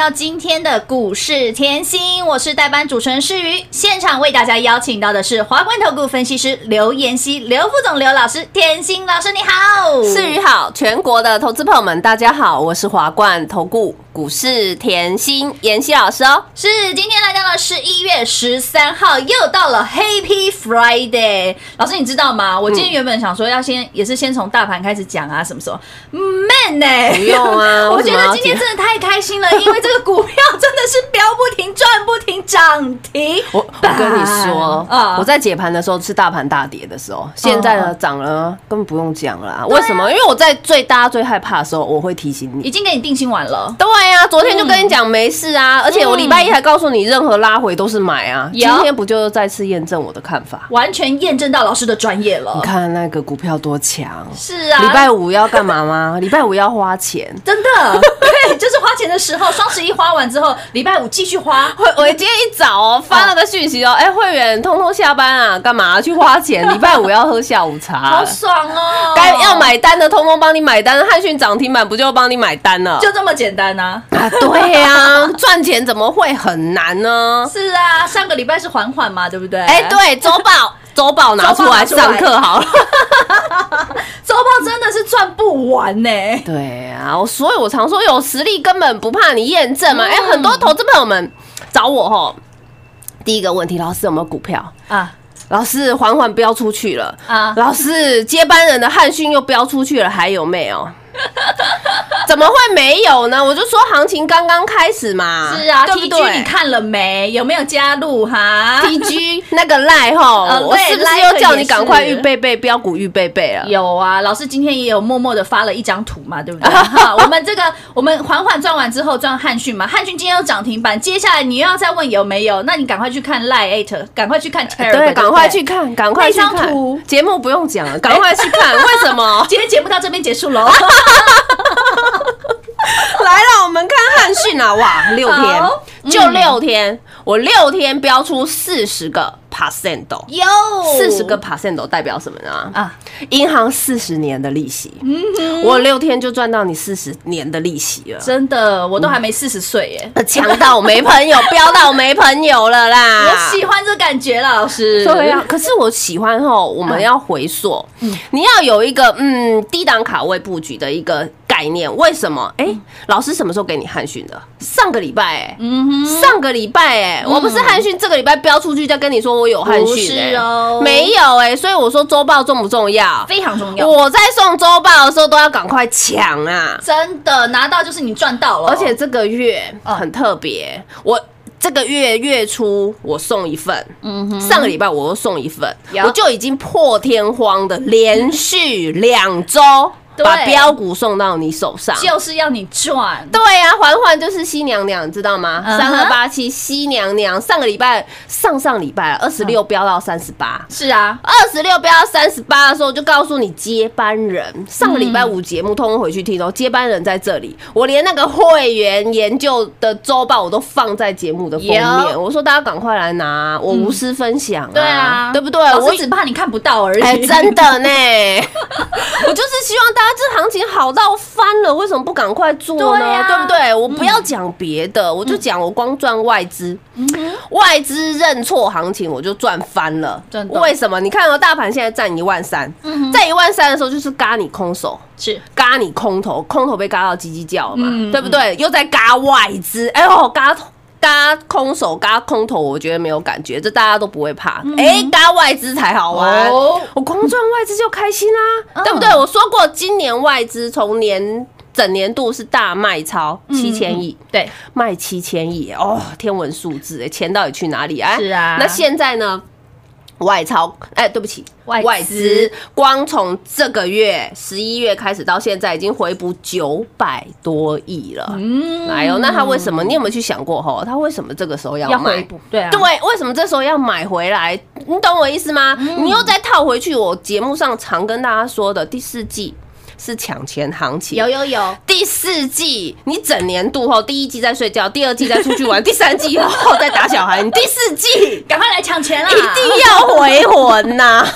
到今天的股市甜心，我是代班主持人诗瑜。现场为大家邀请到的是华冠投顾分析师刘妍希、刘副总、刘老师，甜心老师你好，世宇好，全国的投资朋友们，大家好，我是华冠投顾股市甜心妍希老师哦。是今天来到了十一月十三号，又到了 Happy Friday。老师，你知道吗？我今天原本想说要先，也是先从大盘开始讲啊，什么时候？Man 呢、不用啊 我觉得今天真的太开心了，因为这个股票真的是飙不停、赚不停、涨停。我我跟你说，啊我在解盘的时候是大盘大跌的时候，现在呢涨了，根本不用讲了啊为什么？因为我在最大家最害怕的时候，我会提醒你。已经给你定心丸了。对呀、昨天就跟你讲没事啊，而且我礼拜一还告诉你，任何拉回都是买啊。今天不就再次验证我的看法？完全验证到老师的专业了你。看那个股票多强！是啊，礼拜五要干嘛吗？礼拜五要花钱，真的对，就是花钱的时候，双十一花完之后，礼拜五继续花。会，我今天一早哦发了个讯息哦，哎，会员通通下班啊，干嘛去花钱？礼拜五要喝下午茶好，爽哦！该要买单的通通帮你买单，汉讯涨停板不就帮你买单了？就这么简单呐、啊，对呀、赚钱怎么会很难呢？是啊，上个礼拜是缓缓嘛，对不对？哎，，对，周报周报拿出来上课好了。周报真的是赚不完呢、对啊，我所以我常说有实力根本不怕你验证嘛。嗯哎、很多投资朋友们找我吼，第一个问题，老师有没有股票？啊老师缓缓飙出去了啊！老师接班人的汉讯又飙出去了，还有没有？怎么会没有呢？我就说行情刚刚开始嘛，是啊对不，T G 对？你看了没？有没有加入哈？T G 那个赖吼，呃我是不是又叫你赶快预备备标股预备备了？有啊，老师今天也有默默的发了一张图嘛，对不对？哈，我们这个我们缓缓赚完之后赚汉讯嘛，汉讯今天有涨停板，接下来你又要再问有没有？那你赶快去看 Line Eight，赶快去看对，赶快去看，赶快去看图。节目不用讲了，赶快去看。为什么？今天节目到这边结束喽。来了，我们看汉讯啊，哇，六天。就六天，我六天标出四十个 percent，有四十个 percent 代表什么呢？啊，银行四十年的利息，我六天就赚到你四十年的利息了。真的，我都还没四十岁耶。强到没朋友，飙到没朋友了啦！我喜欢这感觉了，老师。对啊，可是我喜欢后，我们要回溯，你要有一个嗯低档卡位布局的一个概念。为什么？哎，老师什么时候给你汉训的？上个礼拜哎，上个礼拜哎，我不是汉训这个礼拜标出去再跟你说我有汉不讯哎是哦没有哎，所以我说周报重不重要？非常重要。我在送周报的时候都要赶快抢啊！真的拿到就是你赚到了，而且这个月嗯很特别，我这个月月初我送一份，嗯上个礼拜我又送一份，我就已经破天荒的连续两周对把标股送到你手上。就是要你赚。对呀、环环就是西娘娘，你知道吗？三二八七西娘娘，上个礼拜上上礼拜二十六飙到三十八，是啊，二十六飙到三十八的时候，就告诉你接班人。上个礼拜五节目通通回去听哦，接班人在这里。我连那个会员研究的周报我都放在节目的封面。我说大家赶快来拿，我无私分享、啊对啊，对不对？我只怕你看不到而已。哎、真的呢，我就是希望大家这行情好到翻了，为什么不赶快做呢？对啊对不对？我不要讲别的，我就讲我光赚外资，外资认错行情我就赚翻了。为什么？你看哦，大盘现在占一万三，在一万三的时候就是嘎你空手。是嘎你空头，空头被嘎到叽叽叫了嘛，嗯对不对？又在嘎外资，哎呦，嘎嘎空手，嘎空头，我觉得没有感觉，这大家都不会怕。哎、嘎外资才好玩，我光赚外资就开心啦、嗯对不对？我说过，今年外资从年整年度是大卖超七千亿。对，卖七千亿哦，天文数字哎，钱到底去哪里啊？是啊那现在呢？外超，哎，对不起，外资外资光从这个月十一月开始到现在，已经回补九百多亿了。嗯来哦，那他为什么？你有没有去想过吼？他为什么这个时候要买要回？补，对啊，对，为什么这时候要买回来？你懂我意思吗？嗯你又再套回去，我节目上常跟大家说的，第四季是抢钱行情，有有有，第四季你整年度后，第一季在睡觉，第二季在出去玩，第三季后再打小孩，你第四季赶快来抢钱啦！一定要回魂呐、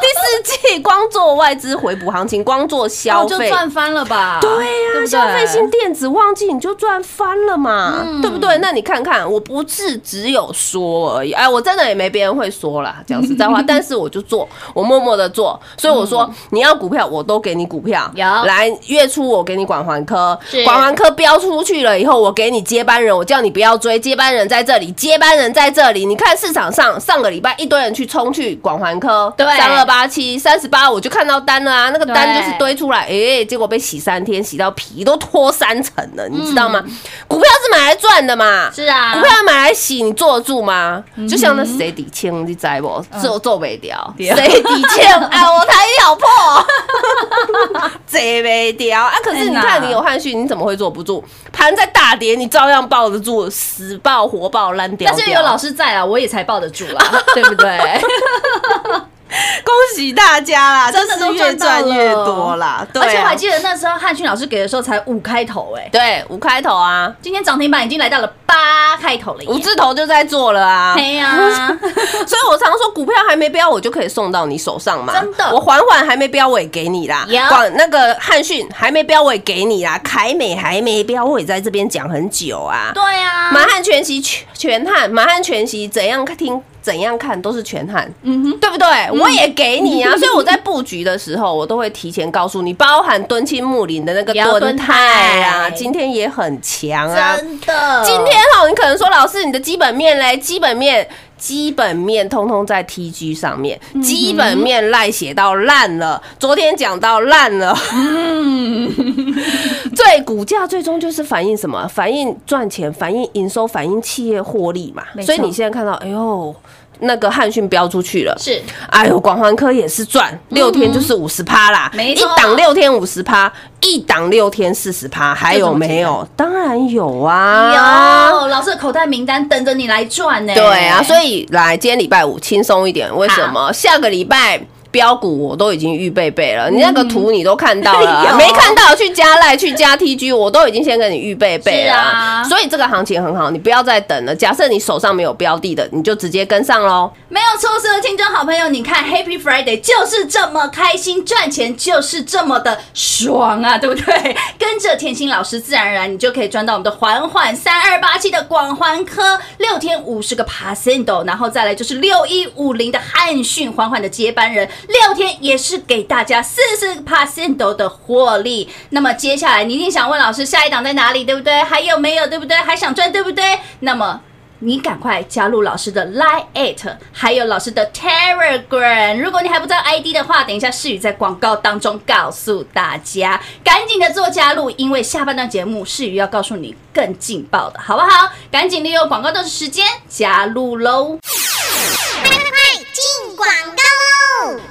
第四季光做外资回补行情，光做消哦就费。赚翻了吧？对呀、对不对？消费性电子旺季你就赚翻了嘛，嗯。对不对？那你看看，我不是只有说而已，哎，我真的也没别人会说啦，讲实在话，但是我就做，我默默的做，所以我说、你要股票，我都给你股票，有。来月初我给你管环科。是，管环科标出去了以后，我给你接班人，我叫你不要追，接班人在这里，接班人在这里，你看市场上上个礼拜一堆人去冲去管环科，对。三二八七三十八，我就看到单了啊，那个单就是堆出来，哎、结果被洗三天，洗到皮都脱三层了，你知道吗？嗯。股票是买来赚的嘛，是啊。股票买来洗，你坐得住吗？就像那谁底清，你知不？做做不掉，对谁底清？哎，我台语好破，坐没掉啊！可是你哎看，你有汉讯，你怎么会坐不住？盘在大跌，你照样抱得住，死抱活抱烂掉。但是有老师在啊，我也才抱得住啦，对不对？恭喜大家啦！真的都越赚越多啦。对啊而且我还记得那时候汉训老师给的时候才五开头哎、对五开头啊，今天涨停板已经来到了八开头了耶。五字头就在做了啊。对呀、所以我常说，股票还没标，我就可以送到你手上嘛。真的我缓缓还没标，我也给你啦。有广那个汉逊还没标，我也给你啦。凯美还没标，我也在这边讲很久啊。对啊，满汉全席全全汉，满汉全席怎样听怎样看都是全汉，嗯哼，对不对？我也给你啊，所以我在布局的时候，我都会提前告诉你，包含敦亲睦邻的那个敦也要敦泰啊，今天也很强啊。真的，今天哈，你可能说老师，你的基本面嘞，基本面。基本面通通在 TG 上面，基本面赖写到烂了。昨天讲到烂了，最，股价最终就是反映什么？反映赚钱，反映营收，反映企业获利嘛。所以你现在看到，哎呦，那个汉讯飙出去了，是。哎呦，广环科也是赚，六天就是五十趴啦，一没错。档六天五十趴，一档六天四十趴，还有没有？当然有啊，有老师的口袋名单等着你来赚呢。对啊，所以来今天礼拜五轻松一点，为什么？下个礼拜。标股我都已经预备备了，你那个图你都看到了 没看到去加赖去加 TG，我都已经先跟你预备备啊所以这个行情很好，你不要再等了。假设你手上没有标的的，你就直接跟上喽。没有错，所有的听众好朋友，你看 Happy Friday 就是这么开心，赚钱就是这么的爽啊，对不对？跟着甜心老师，自然而然你就可以赚到我们的缓缓三二八七的广环科六天五十个 percent，然后再来就是六一五零的汉讯缓缓的接班人，六天也是给大家四十 percent 的获利。那么接下来你一定想问老师，下一档在哪里，对不对？还有没有，对不对？还想赚，对不对？那么。你赶快加入老师的 Line at，还有老师的 Telegram。如果你还不知道 ID 的话，等一下世宇在广告当中告诉大家，赶紧的做加入，因为下半段节目世宇要告诉你更劲爆的，好不好？赶紧利用广告的时间加入喽！快进广告！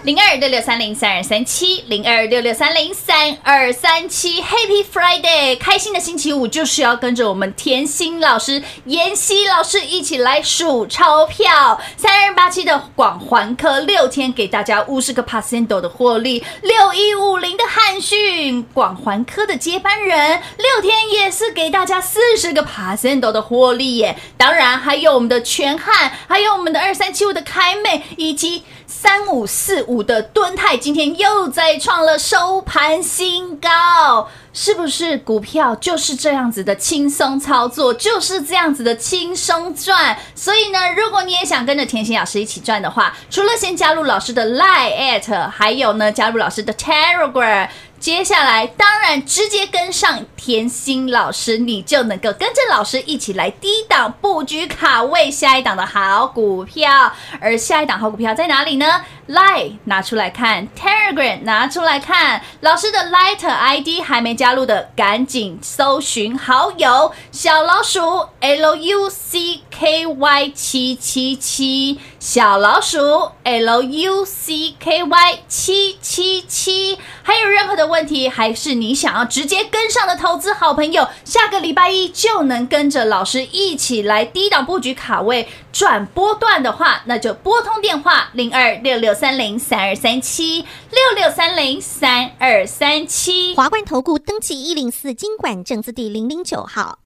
零二六六三零三二三七，零二六六三零三二三七，Happy Friday！开心的星期五就是要跟着我们甜心老师、妍希老师一起来数钞票。三二八七的广环科六天给大家五十个 percent 的获利，六一五零的汉讯广环科的接班人六天也是给大家四十个 percent 的获利耶。当然还有我们的全汉，还有我们的二三七五的凯美，以及三五四五的敦泰，今天又再创了收盘新高。是不是股票就是这样子的轻松操作，就是这样子的轻松赚？所以呢，如果你也想跟着甜心老师一起赚的话，除了先加入老师的 Line at，还有呢加入老师的 Telegram。接下来，当然直接跟上甜心老师，你就能够跟着老师一起来低档布局卡位下一档的好股票。而下一档好股票在哪里呢？Line 拿出来看，Telegram 拿出来看。老师的 Light ID 还没加入的，赶紧搜寻好友小老鼠 L U C K Y 七七七，小老鼠 L U C K Y 七七七。还有任何的问题，还是你想要直接跟上的投资好朋友，下个礼拜一就能跟着老师一起来低档布局卡位转波段的话，那就拨通电话零二六六三零三二三七六六三零三二三七。华冠投顾登记一零四经管证字第零零九号。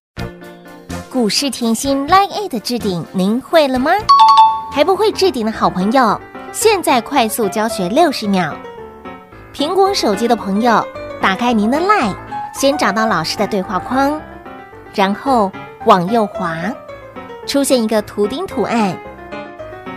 股市甜心 Line A 的置顶，您会了吗？还不会置顶的好朋友，现在快速教学六十秒。苹果手机的朋友，打开您的 Line，先找到老师的对话框，然后往右滑，出现一个图钉图案，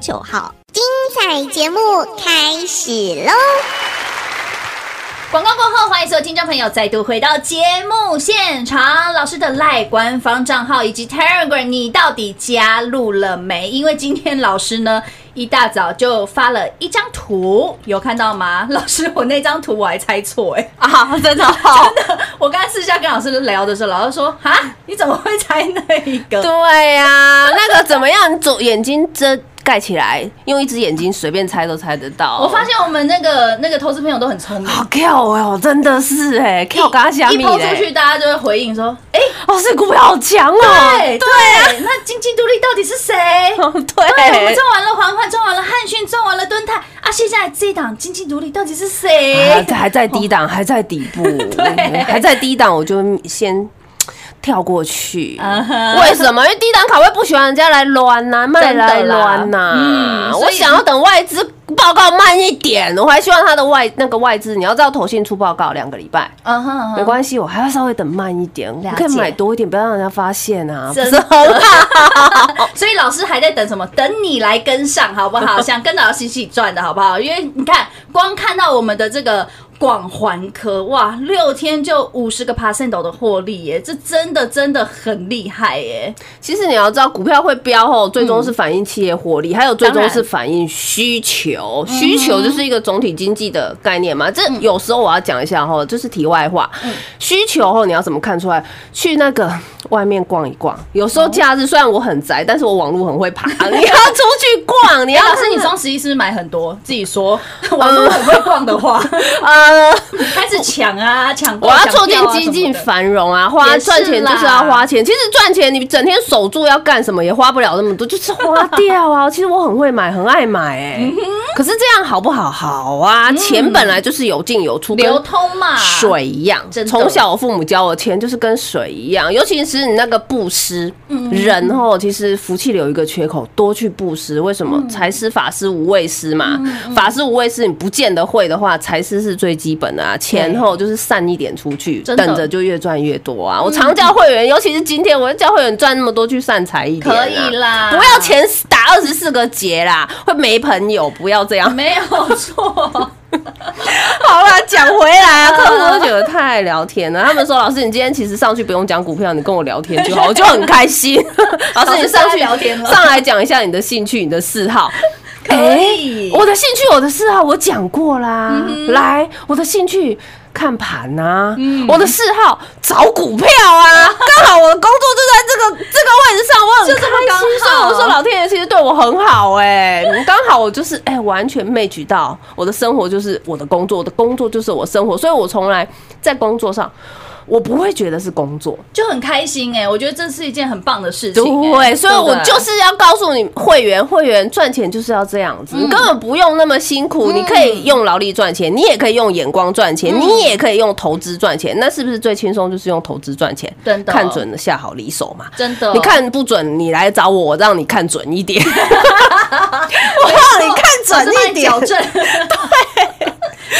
九号。精彩节目开始喽！广告过后，欢迎所有听众朋友再度回到节目现场。老师的赖官方账号以及 Telegram，你到底加入了没？因为今天老师呢一大早就发了一张图，有看到吗？老师，我那张图我还猜错哎、啊，真的好。真的，我刚才私下跟老师聊的时候，老师说：“啊，你怎么会猜那一个？”对呀、那个怎么样？你左眼睛遮盖起来，用一只眼睛随便猜都猜得到。我发现我们那个那个投资朋友都很聪明，好跳哦，真的是哎，跳嘎虾米一抛出去，大家就会回应说：“哎、哦，这股票好强哦！对对，那经济独立到底是谁？”对对，我们赚完了环环，赚完了汉讯，赚完了敦泰啊！现在这一档经济独立到底是谁？还在还在低档，还在底部，对还在低档，我就先跳过去。为什么？因为低档卡位不喜欢人家来乱呐、卖来乱呐、嗯所以我想要等外资报告慢一点，我还希望他的外那个外资，你要知道投信出报告两个礼拜。嗯哼，没关系，我还要稍微等慢一点，我可以买多一点，不要让人家发现啊，不真是很好。所以老师还在等什么？等你来跟上，好不好？想跟着老师一起赚的好不好？因为你看，光看到我们的这个广环科，哇，六天就五十个 percent 的获利耶，这真的真的很厉害耶。其实你要知道，股票会飙后，最终是反映企业获利，还有最终是反映需求。需求就是一个总体经济的概念嘛。这有时候我要讲一下哈，就是题外话。需求后你要怎么看出来？去那个外面逛一逛。有时候假日虽然我很宅，但是我网络很会爬。你要出去逛，你哎，要老师，你双十一是不是买很多？自己说，网络很会逛的话，呃。开始抢啊，抢，我要促进经济繁荣啊，花赚钱就是要花钱。其实赚钱你整天守住要干什么也花不了那么多，就是花掉啊。其实我很会买，很爱买哎、嗯可是这样好不好？好啊，钱本来就是有进有出，跟流通嘛，水一样从小我父母教我，钱就是跟水一样，尤其是你那个布施，嗯人哦，其实福气里有一个缺口，多去布施。为什嗯么？财师、法师、无畏师嘛。法师、无畏师，你不见得会的话，财师是最基本的啊。前后就是散一点出去，等着就越赚越多啊。我常教会员，尤其是今天，我要教会员赚那么多，去散财一点啊，可以啦不要钱打二十四个结啦，会没朋友，不要这样。没有错。好啦，讲回来啊，客户都觉得太爱聊天了。他们说：“老师，你今天其实上去不用讲股票，你跟我聊天就好，我就很开心。”老师，你上去聊天了上来讲一下你的兴趣、你的嗜好。可以我的兴趣、我的嗜好我讲过啦。来，我的兴趣。看盘呐、我的嗜好找股票啊，刚好我的工作就在这个这个位置上，我很开心，所以我说老天爷其实对我很好哎、刚好我就是哎、完全 match 到我的生活就是我的工作，我的工作就是我生活，所以我从来在工作上我不会觉得是工作，就很开心哎、我觉得这是一件很棒的事情、欸。对，所以我就是要告诉你，会员会员赚钱就是要这样子，嗯你根本不用那么辛苦，你可以用劳力赚钱，你也可以用眼光赚嗯钱，你也可以用投资赚钱，那是不是最轻松？就是用投资赚钱，真的看准了下好离手嘛。真的，你看不准，你来找我，我让你看准一点。我让你看准一点。对。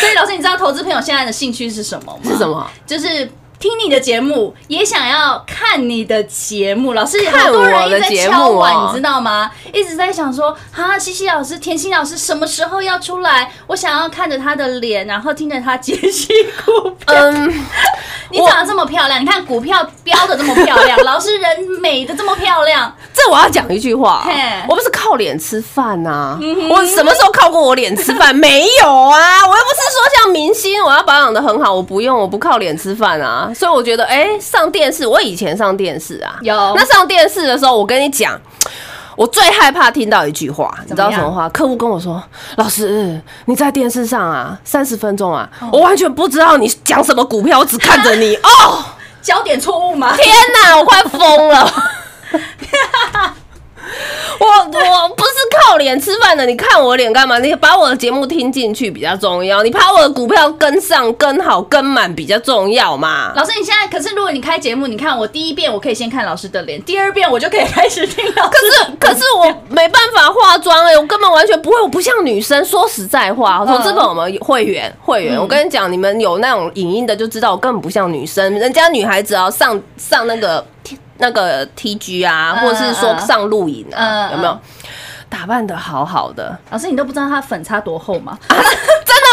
所以老师，你知道投资朋友现在的兴趣是什么吗？是什么？就是。听你的节目，也想要看你的节目。老师，看好多人我的一直在敲碗，哦你知道吗？一直在想说，哈，西西老师、甜心老师什么时候要出来？我想要看着他的脸，然后听着他解析股票。嗯，你长得这么漂亮，你看股票标的这么漂亮，老师人美的这么漂亮，这我要讲一句话，我不是靠脸吃饭呐、我什么时候靠过我脸吃饭？没有啊，我又不是说像明星，我要保养的很好，我不用，我不靠脸吃饭啊。所以我觉得，哎、上电视，我以前上电视啊，有那上电视的时候，我跟你讲。我最害怕听到一句话，你知道什么话？客户跟我说：“老师，你在电视上啊，三十分钟啊，哦我完全不知道你讲什么股票，我只看着你哦。”焦点错误吗？天哪，我快疯了！我我不是靠脸吃饭的，你看我脸干嘛？你把我的节目听进去比较重要，你把我的股票跟上、跟好、跟满比较重要嘛。老师，你现在可是如果你开节目，你看我第一遍我可以先看老师的脸，第二遍我就可以开始听老师可是可是我没办法化妆哎、我根本完全不会，我不像女生。说实在话，嗯投资本我们会员会员，我跟你讲，你们有那种影音的就知道，我根本不像女生。人家女孩子啊上上那个那个 TG 啊，嗯或者是说嗯上露营啊，嗯有没有嗯？打扮的好好的，老师，你都不知道他粉擦多厚吗？真的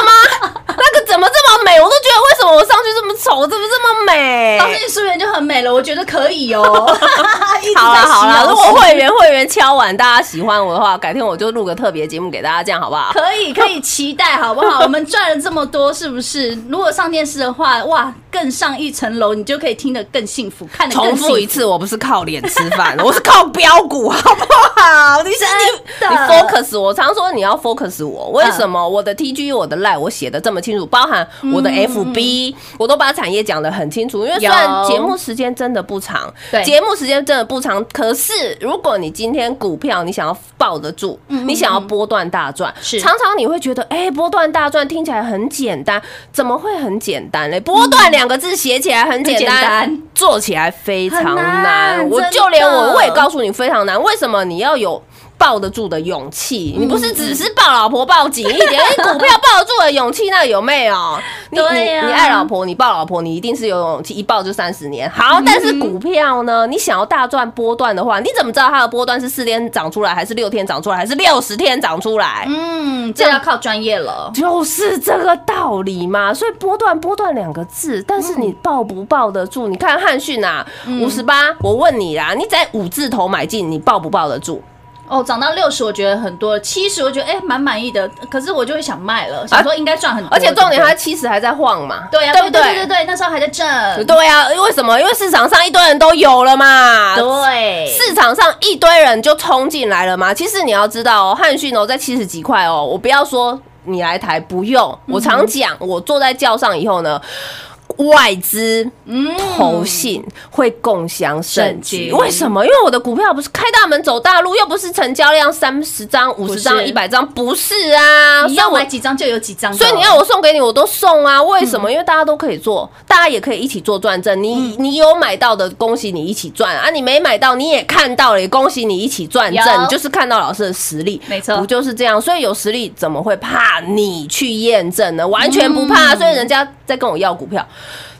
吗？那个怎么这么美？我都觉得为什么我上去这么丑，怎么这么美？老师，你素颜就很美了，我觉得可以哦。好了好了，如果会员会员敲完，大家喜欢我的话，改天我就录个特别节目给大家，这样好不好？可以 可以期待，好不好？我们赚了这么多，是不是？如果上电视的话，哇，更上一层楼，你就可以听得更幸福，看得更重幸福复一次，我不是靠脸吃饭，我是靠标股，好不好？你是你 你 focus 我，常说你要 focus 我，为什么我的 TG 我的 line 我写的这么清楚，包含我的 FB，我都把产业讲得很清楚。因为虽然节目时间真的不长，对节目时间真的不长，可是如果你今天股票你想要抱得住，你想要波段大赚，是常常你会觉得，哎，波段大赚听起来很简单，怎么会很简单嘞？波段两个字写起来很简单单，做起来非常难难。我就连我我也告诉你非常难，为什么你要有？抱得住的勇气，你不是只是抱老婆抱紧一点，你 股票抱得住的勇气，那有没有？你你对呀你爱老婆，你抱老婆，你一定是有勇气，一抱就三十年。好，但是股票呢，你想要大赚波段的话，你怎么知道它的波段是四天涨出来，还是六天涨出来，还是六十天涨出来？嗯，这要靠专业了。就是这个道理嘛，所以波段波段两个字，但是你抱不抱得住？你看汉讯啊，五十八，我问你啦，你在五字头买进，你抱不抱得住？哦，涨到六十，我觉得很多；七十，我觉得哎蛮满意的。可是我就会想卖了，想说应该赚很多。而且重点它七十还在晃嘛，对呀，对不对对对对，那时候还在挣。对啊，为什么？因为市场上一堆人都有了嘛。对，市场上一堆人就冲进来了嘛。其实你要知道哦，汉逊哦在七十几块哦，我不要说你来台不用，我常讲，我坐在轿上以后呢。外资、投信会共享盛举，盛举为什么？因为我的股票不是开大门走大路，又不是成交量三十张、五十张、一百张，不是啊。你要我买几张就有几张，所以你要我送给你，我都送啊。为什么？因为大家都可以做，大家也可以一起做转正。你你有买到的，恭喜你一起赚啊！你没买到，你也看到了，也恭喜你一起赚正。你就是看到老师的实力，没错不就是这样？所以有实力怎么会怕你去验证呢？完全不怕。所以人家在跟我要股票。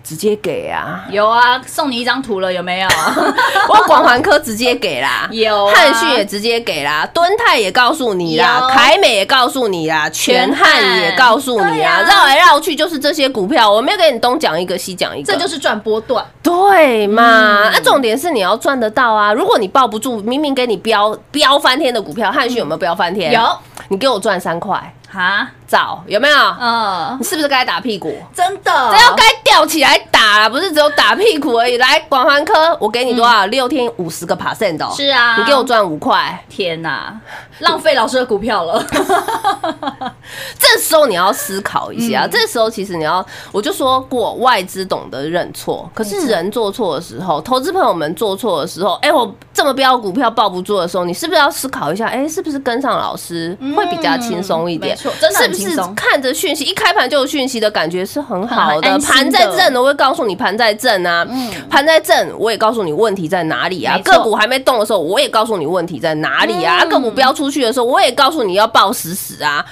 直接给啊！有啊，送你一张图了，有没有？我广环科直接给啦，有啊汉讯也直接给啦，敦泰也告诉你啦，有凯美也告诉你啦，全汉也告诉你对啊，啊绕来绕去就是这些股票，我没有给你东讲一个西讲一个，这就是赚波段。对嘛？嗯那重点是你要赚得到啊！如果你抱不住，明明给你飙飙翻天的股票，汉讯有没有飙翻天？有，你给我赚三块，哈，找有没有？嗯你，是不是该打屁股？真的，这要该吊起来打啦，不是只有打屁股而已。来，广环科，我给你多少？六天五十个 percent 哦。是啊你给我赚五块。天哪，浪费老师的股票了。这时候你要思考一下，嗯这时候其实你要，我就说过，外资懂得认错，可是人做错的时候，投资朋友们做错的时候，哎，我这么标股票抱不住的时候，你是不是要思考一下，哎，是不是跟上老师会比较轻松一点？嗯没错真的是不是看着讯息一开盘就有讯息的感觉是很好的？盘在的正，我会告诉你盘在正啊，盘在正，我也告诉你问题在哪里啊。个股还没动的时候，我也告诉你问题在哪里啊。嗯个股飙出去的时候，我也告诉你要抱死死啊。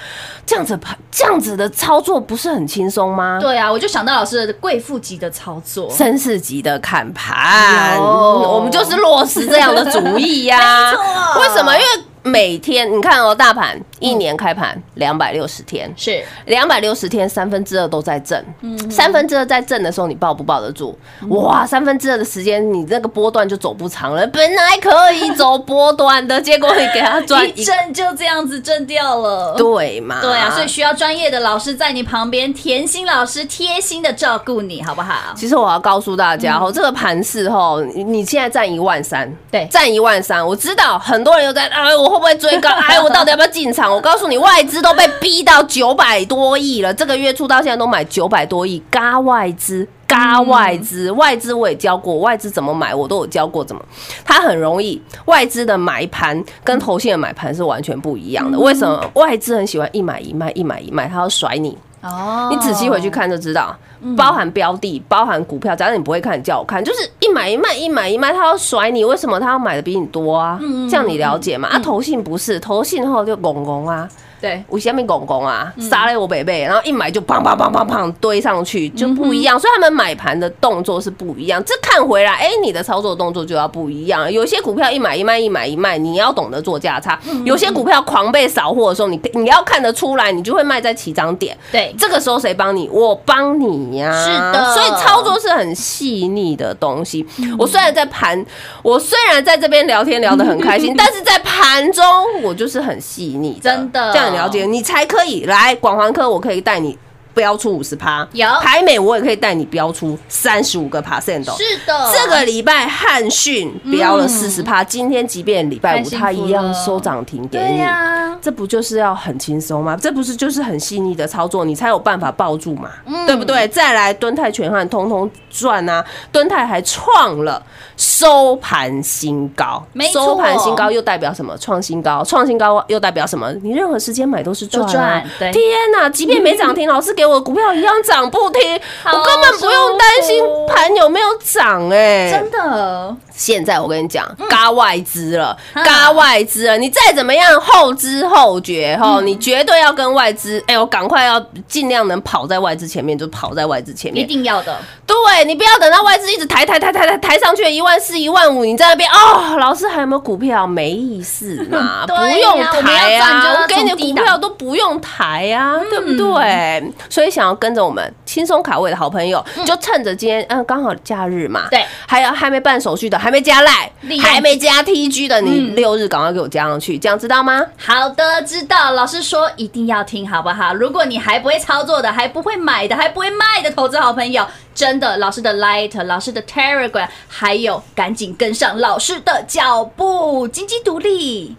这样子盘，这样子的操作不是很轻松吗？对啊，我就想到老师的贵妇级的操作。绅士级的看盘，我们就是落实这样的主意呀、为什么？因为每天你看哦，大盘一年开盘两百六十天，是两百六十天，三分之二都在震。嗯三分之二在震的时候，你抱不抱得住？哇，三分之二的时间，你那个波段就走不长了。本来可以走波段的，结果你给他赚一一震就这样子震掉了。对嘛？对啊，所以需要专业的老师在你旁边，甜心老师贴心的照顾你，好不好？其实我要告诉大家哦，这个盘势哦，你你现在占一万三，对占一万三。我知道很多人又在，哎，我会不会追高？哎，我到底要不要进场？我告诉你，外资都被逼到九百多亿了，这个月初到现在都买九百多亿，嘎外资。嘎外资，外资我也教过，外资怎么买我都有教过怎么，它很容易，外资的买盘跟投信的买盘是完全不一样的。为什么？外资很喜欢一买一卖，一买一卖，它要甩你。哦你仔细回去看就知道，包含标的，包含股票。假如你不会看，你叫我看，就是一买一卖，一买一卖，他要甩你，为什么他要买的比你多啊？这样你了解吗？啊，投信不是，投信后就拱拱啊。对，我下面拱拱啊，杀了我北北，然后一买就砰砰砰砰砰堆上去，就不一样。所以他们买盘的动作是不一样。这看回来，哎，你的操作动作就要不一样。有些股票一买一卖，一买一卖，你要懂得做价差；有些股票狂被扫货的时候，你你要看得出来，你就会卖在起涨点。对这个时候谁帮你？我帮你呀、是的所以操作是很细腻的东西。我虽然在盘，我虽然在这边聊天聊得很开心，但是在盘中我就是很细腻，真的这样你了解，你才可以来广环科，我可以带你。标出五十趴，有台美我也可以带你标出三十五个 percent 哦。是的，这个礼拜汉讯标了四十趴，今天即便礼拜五太幸福它一样收涨停给对你，呀，这不就是要很轻松吗？这不是就是很细腻的操作，你才有办法抱住嘛，嗯对不对？再来敦泰全汉通通赚啊，敦泰还创了收盘新高。收盘新高又代表什么？创新高，创新高又代表什么？你任何时间买都是赚、天哪，即便没涨停，老师给我的股票一样涨不停，我根本不用担心盘有没有涨哎、真的现在我跟你讲，嘎外资了，嗯嘎外资了，你再怎么样后知后觉嗯哈，你绝对要跟外资，哎，我赶快要尽量能跑在外资前面，就跑在外资前面一。定要的，对你不要等到外资一直抬抬抬抬抬抬上去一万四一万五，你在那边哦，老师还有没有股票？没意思嘛，不用抬啊，我给你股票都不用抬啊，对不对？所以想要跟着我们轻松卡位的好朋友，就趁着今天嗯刚好假日嘛，对，还有还没办手续的，还没加赖还没加 TG 的，你嗯六日赶快给我加上去，这样知道吗？好的，知道。老师说一定要听，好不好？如果你还不会操作的，还不会买的，还不会卖的投资好朋友，真的，老师的 Light、老师的 Telegram，还有赶紧跟上老师的脚步，经济独立。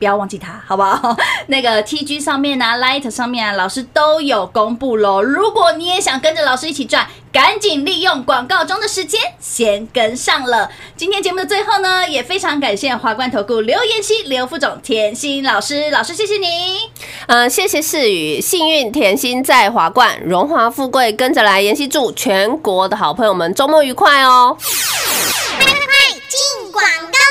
不要忘记它，好不好？那个 T G 上面啊，Light 上面啊，老师都有公布喽。如果你也想跟着老师一起赚，赶紧利用广告中的时间先跟上了。今天节目的最后呢，也非常感谢华冠投顾刘妍希、刘副总、甜心老师，老师谢谢你。嗯，谢谢世宇，幸运甜心在华冠，荣华富贵跟着来。妍希祝全国的好朋友们周末愉快哦。进广告喽！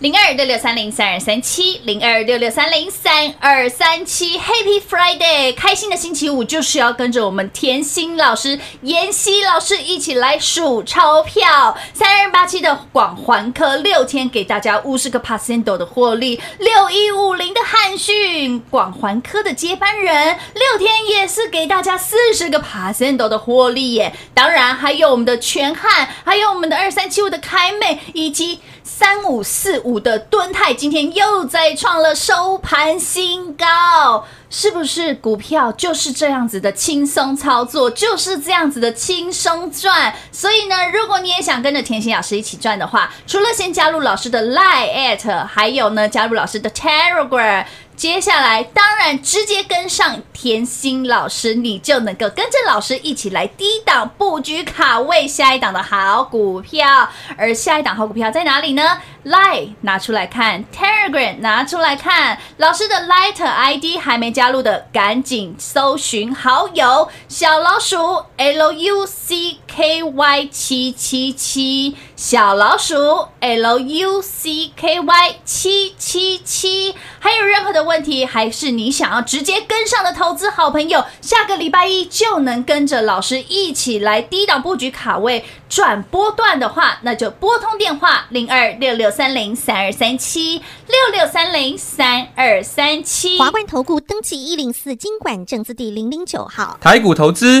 零二六六三零三二三七，零二六六三零三二三七，Happy Friday！开心的星期五就是要跟着我们甜心老师、妍希老师一起来数钞票。三二八七的广环科六天给大家五十个 percent 的获利，六一五零的汉讯广环科的接班人六天也是给大家四十个 percent 的获利耶。当然还有我们的全汉，还有我们的二三七五的凯美，以及三五四五的敦泰，今天又再创了收盘新高。是不是股票就是这样子的轻松操作，就是这样子的轻松赚？所以呢，如果你也想跟着甜心老师一起赚的话，除了先加入老师的 Line at，还有呢加入老师的 Telegram。接下来，当然直接跟上甜心老师，你就能够跟着老师一起来低档布局卡位下一档的好股票。而下一档好股票在哪里呢？Line 拿出来看，Telegram 拿出来看。老师的 Light ID 还没加入的，赶紧搜寻好友小老鼠 L U C K Y 七七七，小老鼠 L U C K Y 七七七。还有任何的问题，还是你想要直接跟上的投资好朋友，下个礼拜一就能跟着老师一起来低档布局卡位转波段的话，那就拨通电话零二六六三零三二三七六六三零三二三七。华冠投顾登记一零四经管证字第零零九号。台股投资，